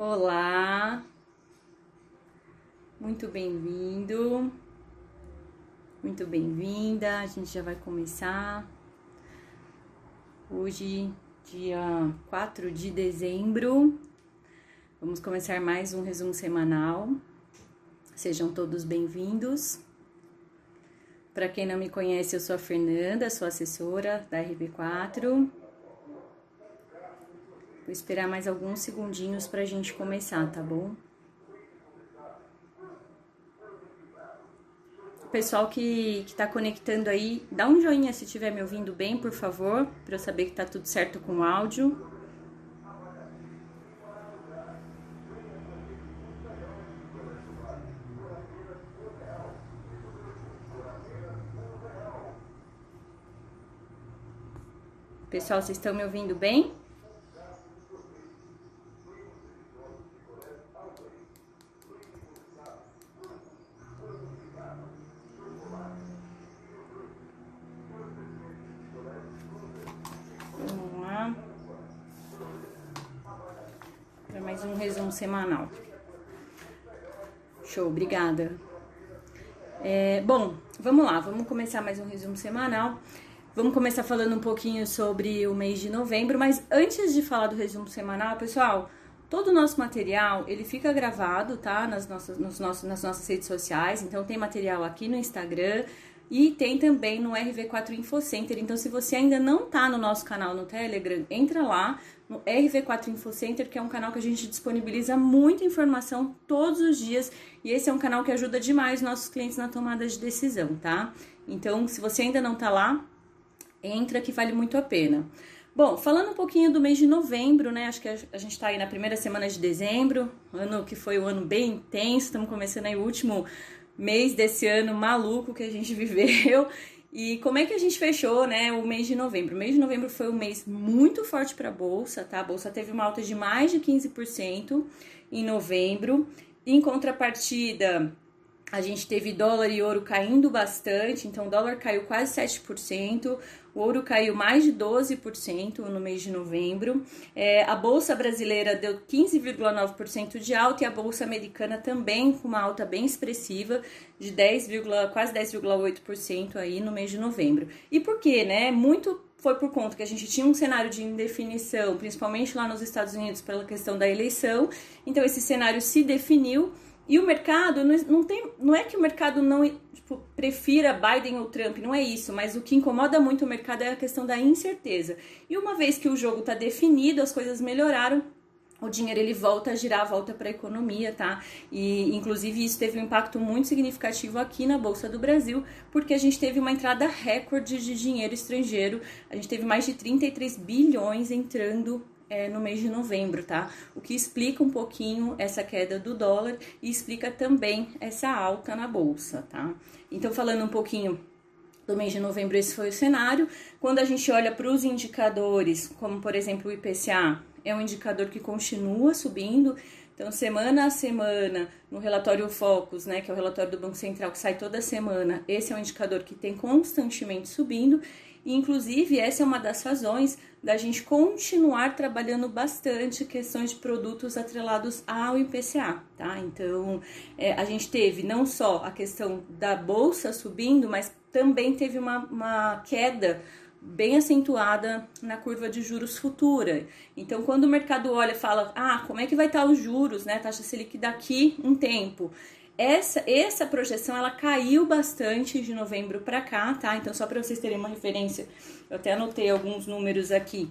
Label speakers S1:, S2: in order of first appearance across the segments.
S1: Olá, muito bem-vindo, muito bem-vinda. A gente já vai começar hoje, dia 4 de dezembro. Vamos começar mais um resumo semanal. Sejam todos bem-vindos. Para quem não me conhece, eu sou a Fernanda, sou assessora da RB4. Vou esperar mais alguns segundinhos para a gente começar, tá bom? Pessoal que, que tá conectando aí, dá um joinha se estiver me ouvindo bem, por favor, para eu saber que tá tudo certo com o áudio. Pessoal, vocês estão me ouvindo bem? Semanal. Show, obrigada. É, bom, vamos lá, vamos começar mais um resumo semanal. Vamos começar falando um pouquinho sobre o mês de novembro, mas antes de falar do resumo semanal, pessoal, todo o nosso material ele fica gravado, tá? Nas nossas, nos nossos, nas nossas redes sociais. Então tem material aqui no Instagram e tem também no RV4 Info Center. Então, se você ainda não tá no nosso canal no Telegram, entra lá no RV4 Info Center, que é um canal que a gente disponibiliza muita informação todos os dias e esse é um canal que ajuda demais nossos clientes na tomada de decisão, tá? Então, se você ainda não tá lá, entra que vale muito a pena. Bom, falando um pouquinho do mês de novembro, né? Acho que a gente tá aí na primeira semana de dezembro, ano que foi um ano bem intenso, estamos começando aí o último mês desse ano maluco que a gente viveu. E como é que a gente fechou, né, o mês de novembro? O mês de novembro foi um mês muito forte para a bolsa, tá? A bolsa teve uma alta de mais de 15% em novembro. Em contrapartida, a gente teve dólar e ouro caindo bastante, então o dólar caiu quase 7%, o ouro caiu mais de 12% no mês de novembro. É, a bolsa brasileira deu 15,9% de alta e a bolsa americana também com uma alta bem expressiva de 10, quase 10,8% aí no mês de novembro. E por quê, né? Muito foi por conta que a gente tinha um cenário de indefinição, principalmente lá nos Estados Unidos pela questão da eleição. Então esse cenário se definiu e o mercado não, tem, não é que o mercado não tipo, prefira Biden ou Trump, não é isso, mas o que incomoda muito o mercado é a questão da incerteza. E uma vez que o jogo está definido, as coisas melhoraram, o dinheiro ele volta a girar, volta para a economia, tá? E inclusive isso teve um impacto muito significativo aqui na Bolsa do Brasil, porque a gente teve uma entrada recorde de dinheiro estrangeiro, a gente teve mais de 33 bilhões entrando é, no mês de novembro, tá? O que explica um pouquinho essa queda do dólar e explica também essa alta na bolsa, tá? Então, falando um pouquinho do mês de novembro, esse foi o cenário. Quando a gente olha para os indicadores, como por exemplo o IPCA, é um indicador que continua subindo. Então, semana a semana, no relatório Focus, né, que é o relatório do Banco Central que sai toda semana, esse é um indicador que tem constantemente subindo. Inclusive, essa é uma das razões da gente continuar trabalhando bastante questões de produtos atrelados ao IPCA, tá? Então, é, a gente teve não só a questão da bolsa subindo, mas também teve uma, uma queda bem acentuada na curva de juros futura. Então, quando o mercado olha e fala, ah, como é que vai estar os juros, né, taxa Selic daqui um tempo? Essa, essa projeção ela caiu bastante de novembro para cá, tá? Então, só para vocês terem uma referência, eu até anotei alguns números aqui.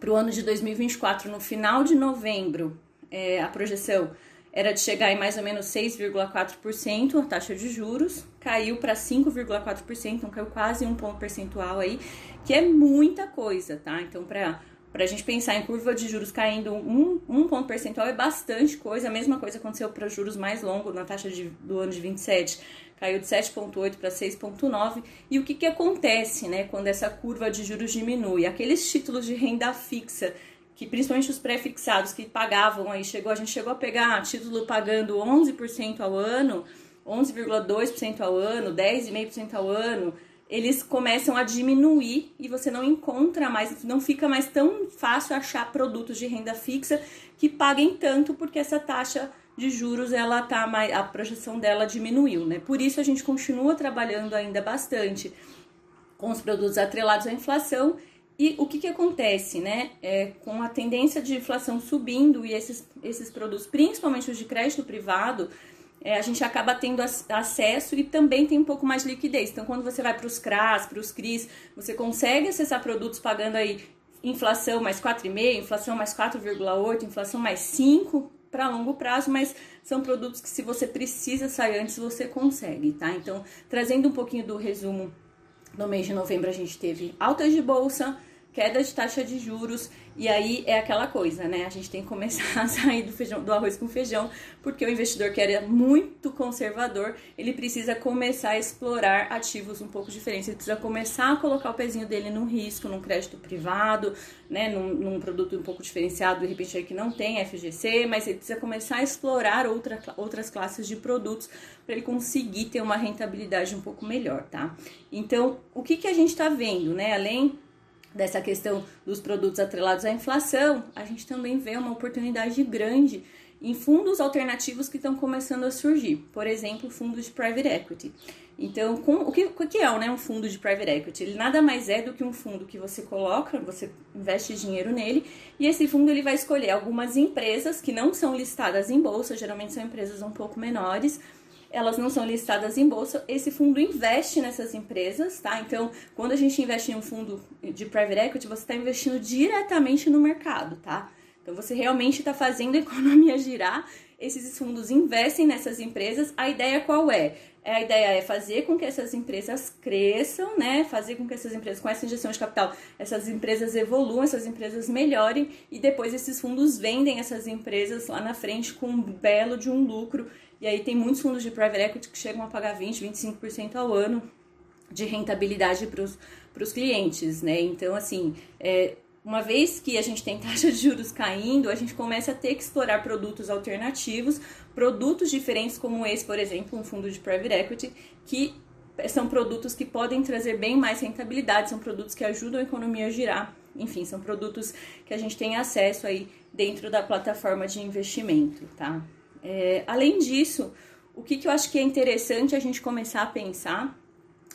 S1: Para o ano de 2024, no final de novembro, é, a projeção era de chegar em mais ou menos 6,4% a taxa de juros, caiu para 5,4%, então caiu quase um ponto percentual aí, que é muita coisa, tá? Então, para para a gente pensar em curva de juros caindo um, um ponto percentual é bastante coisa. A mesma coisa aconteceu para juros mais longos, na taxa de, do ano de 27, caiu de 7,8 para 6,9. E o que, que acontece né, quando essa curva de juros diminui? Aqueles títulos de renda fixa, que principalmente os pré-fixados que pagavam aí, chegou, a gente chegou a pegar título pagando 11% ao ano, 11,2% ao ano, 10,5% ao ano eles começam a diminuir e você não encontra mais, não fica mais tão fácil achar produtos de renda fixa que paguem tanto porque essa taxa de juros ela tá mais, a projeção dela diminuiu, né? Por isso a gente continua trabalhando ainda bastante com os produtos atrelados à inflação e o que, que acontece, né? É, com a tendência de inflação subindo e esses, esses produtos, principalmente os de crédito privado, é, a gente acaba tendo acesso e também tem um pouco mais de liquidez. Então, quando você vai para os CRAS, para os CRIs, você consegue acessar produtos pagando aí inflação mais 4,5, inflação mais 4,8, inflação mais 5 para longo prazo, mas são produtos que se você precisa sair antes, você consegue, tá? Então, trazendo um pouquinho do resumo, no mês de novembro a gente teve altas de bolsa, queda de taxa de juros, e aí é aquela coisa, né? A gente tem que começar a sair do, feijão, do arroz com feijão, porque o investidor que era muito conservador, ele precisa começar a explorar ativos um pouco diferentes. Ele precisa começar a colocar o pezinho dele num risco, num crédito privado, né? Num, num produto um pouco diferenciado, de repente aí que não tem FGC, mas ele precisa começar a explorar outra, outras classes de produtos para ele conseguir ter uma rentabilidade um pouco melhor, tá? Então, o que, que a gente está vendo, né? Além dessa questão dos produtos atrelados à inflação, a gente também vê uma oportunidade grande em fundos alternativos que estão começando a surgir, por exemplo, fundos de private equity. Então, com, o, que, o que é né, um fundo de private equity? Ele nada mais é do que um fundo que você coloca, você investe dinheiro nele, e esse fundo ele vai escolher algumas empresas que não são listadas em bolsa, geralmente são empresas um pouco menores, elas não são listadas em bolsa. Esse fundo investe nessas empresas, tá? Então, quando a gente investe em um fundo de private equity, você está investindo diretamente no mercado, tá? Então, você realmente está fazendo a economia girar. Esses fundos investem nessas empresas. A ideia qual é? É, a ideia é fazer com que essas empresas cresçam, né? Fazer com que essas empresas, com essa injeção de capital, essas empresas evoluam, essas empresas melhorem e depois esses fundos vendem essas empresas lá na frente com um belo de um lucro e aí tem muitos fundos de private equity que chegam a pagar 20, 25% ao ano de rentabilidade para os clientes, né? Então, assim, é, uma vez que a gente tem taxa de juros caindo, a gente começa a ter que explorar produtos alternativos, produtos diferentes como esse, por exemplo, um fundo de private equity, que são produtos que podem trazer bem mais rentabilidade, são produtos que ajudam a economia a girar. Enfim, são produtos que a gente tem acesso aí dentro da plataforma de investimento, tá? É, além disso, o que, que eu acho que é interessante a gente começar a pensar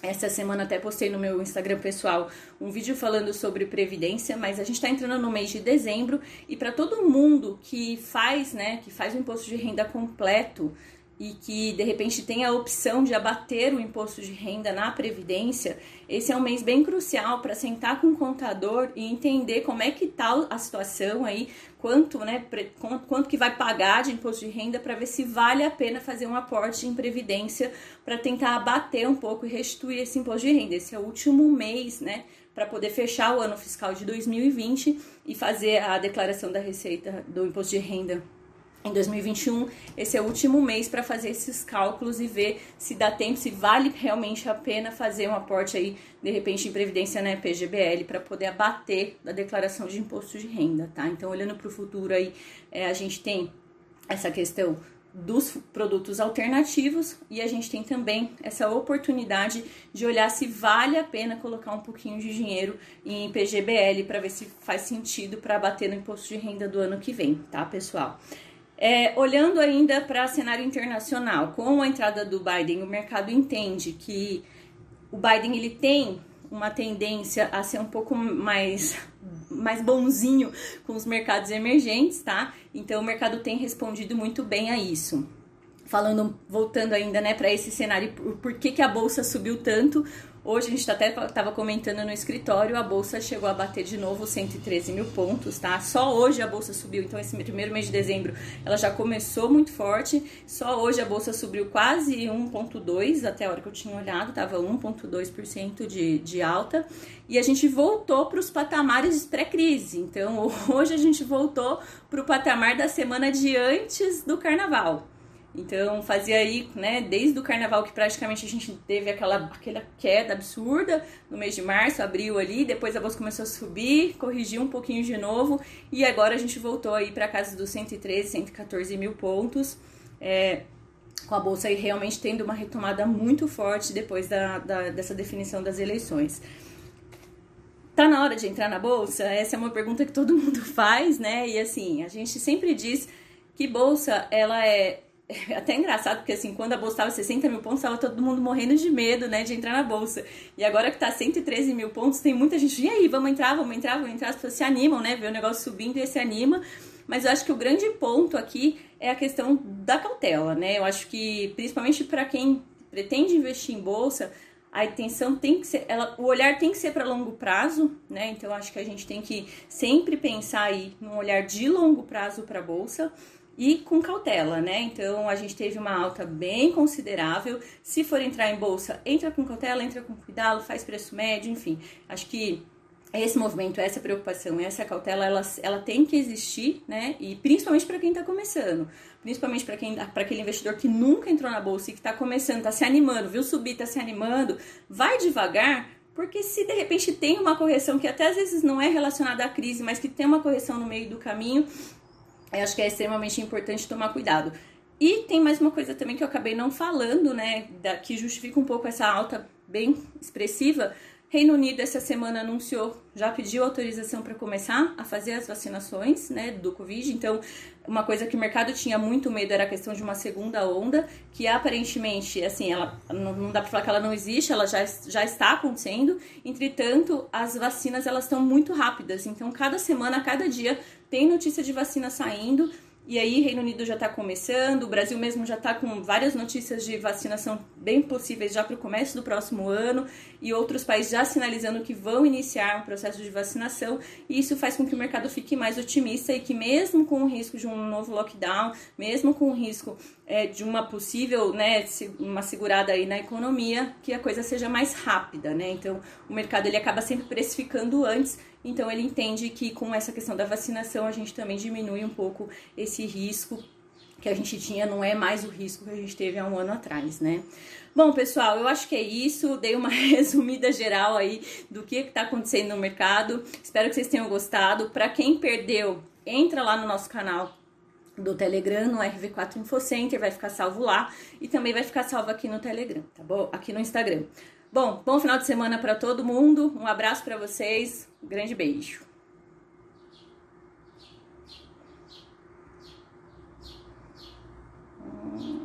S1: essa semana até postei no meu Instagram pessoal um vídeo falando sobre previdência, mas a gente está entrando no mês de dezembro e para todo mundo que faz, né, que faz o imposto de renda completo, e que de repente tem a opção de abater o imposto de renda na previdência, esse é um mês bem crucial para sentar com o contador e entender como é que tá a situação aí, quanto, né, quanto que vai pagar de imposto de renda para ver se vale a pena fazer um aporte em previdência para tentar abater um pouco e restituir esse imposto de renda. Esse é o último mês, né, para poder fechar o ano fiscal de 2020 e fazer a declaração da receita do imposto de renda em 2021, esse é o último mês para fazer esses cálculos e ver se dá tempo, se vale realmente a pena fazer um aporte aí, de repente, em previdência na né, PGBL para poder abater da declaração de imposto de renda, tá? Então, olhando para o futuro aí, é, a gente tem essa questão dos produtos alternativos e a gente tem também essa oportunidade de olhar se vale a pena colocar um pouquinho de dinheiro em PGBL para ver se faz sentido para bater no imposto de renda do ano que vem, tá, pessoal? É, olhando ainda para cenário internacional, com a entrada do Biden, o mercado entende que o Biden ele tem uma tendência a ser um pouco mais mais bonzinho com os mercados emergentes, tá? Então o mercado tem respondido muito bem a isso. Falando, voltando ainda, né, para esse cenário, por, que, que a bolsa subiu tanto? Hoje a gente até estava comentando no escritório, a bolsa chegou a bater de novo 113 mil pontos, tá? Só hoje a bolsa subiu, então esse primeiro mês de dezembro ela já começou muito forte. Só hoje a bolsa subiu quase 1,2, até a hora que eu tinha olhado, estava 1,2% de, de alta. E a gente voltou para os patamares pré-crise. Então hoje a gente voltou para o patamar da semana de antes do carnaval. Então fazia aí, né, desde o carnaval que praticamente a gente teve aquela, aquela queda absurda no mês de março, abril ali, depois a bolsa começou a subir, corrigiu um pouquinho de novo e agora a gente voltou aí para casa dos 113, 114 mil pontos. É, com a bolsa aí realmente tendo uma retomada muito forte depois da, da, dessa definição das eleições. Tá na hora de entrar na bolsa? Essa é uma pergunta que todo mundo faz, né? E assim, a gente sempre diz que bolsa ela é até engraçado, porque assim, quando a bolsa estava 60 mil pontos, estava todo mundo morrendo de medo, né, de entrar na bolsa. E agora que tá 113 mil pontos, tem muita gente, e aí, vamos entrar, vamos entrar, vamos entrar, as pessoas se animam, né, vê o negócio subindo e se anima. Mas eu acho que o grande ponto aqui é a questão da cautela, né? Eu acho que, principalmente para quem pretende investir em bolsa, a intenção tem que ser, ela, o olhar tem que ser para longo prazo, né? Então acho que a gente tem que sempre pensar aí num olhar de longo prazo para a bolsa e com cautela, né? Então a gente teve uma alta bem considerável. Se for entrar em bolsa, entra com cautela, entra com cuidado, faz preço médio, enfim. Acho que esse movimento, essa preocupação, essa cautela, ela, ela tem que existir, né? E principalmente para quem está começando, principalmente para quem, para aquele investidor que nunca entrou na bolsa e que está começando, está se animando, viu subir, está se animando, vai devagar, porque se de repente tem uma correção que até às vezes não é relacionada à crise, mas que tem uma correção no meio do caminho, eu acho que é extremamente importante tomar cuidado. E tem mais uma coisa também que eu acabei não falando, né, da, que justifica um pouco essa alta bem expressiva. Reino Unido essa semana anunciou, já pediu autorização para começar a fazer as vacinações, né, do Covid. Então, uma coisa que o mercado tinha muito medo era a questão de uma segunda onda, que aparentemente, assim, ela não, dá para falar que ela não existe, ela já, já está acontecendo. Entretanto, as vacinas elas estão muito rápidas. Então, cada semana, cada dia tem notícia de vacina saindo. E aí, Reino Unido já está começando, o Brasil mesmo já está com várias notícias de vacinação bem possíveis já para o começo do próximo ano, e outros países já sinalizando que vão iniciar um processo de vacinação, e isso faz com que o mercado fique mais otimista e que, mesmo com o risco de um novo lockdown, mesmo com o risco é, de uma possível, né, uma segurada aí na economia, que a coisa seja mais rápida, né? Então, o mercado ele acaba sempre precificando antes então ele entende que com essa questão da vacinação a gente também diminui um pouco esse risco que a gente tinha, não é mais o risco que a gente teve há um ano atrás, né? Bom, pessoal, eu acho que é isso. Dei uma resumida geral aí do que está acontecendo no mercado. Espero que vocês tenham gostado. Para quem perdeu, entra lá no nosso canal do Telegram, no RV4 Infocenter, vai ficar salvo lá e também vai ficar salvo aqui no Telegram, tá bom? Aqui no Instagram. Bom, bom final de semana para todo mundo. Um abraço para vocês. Um grande beijo. Hum.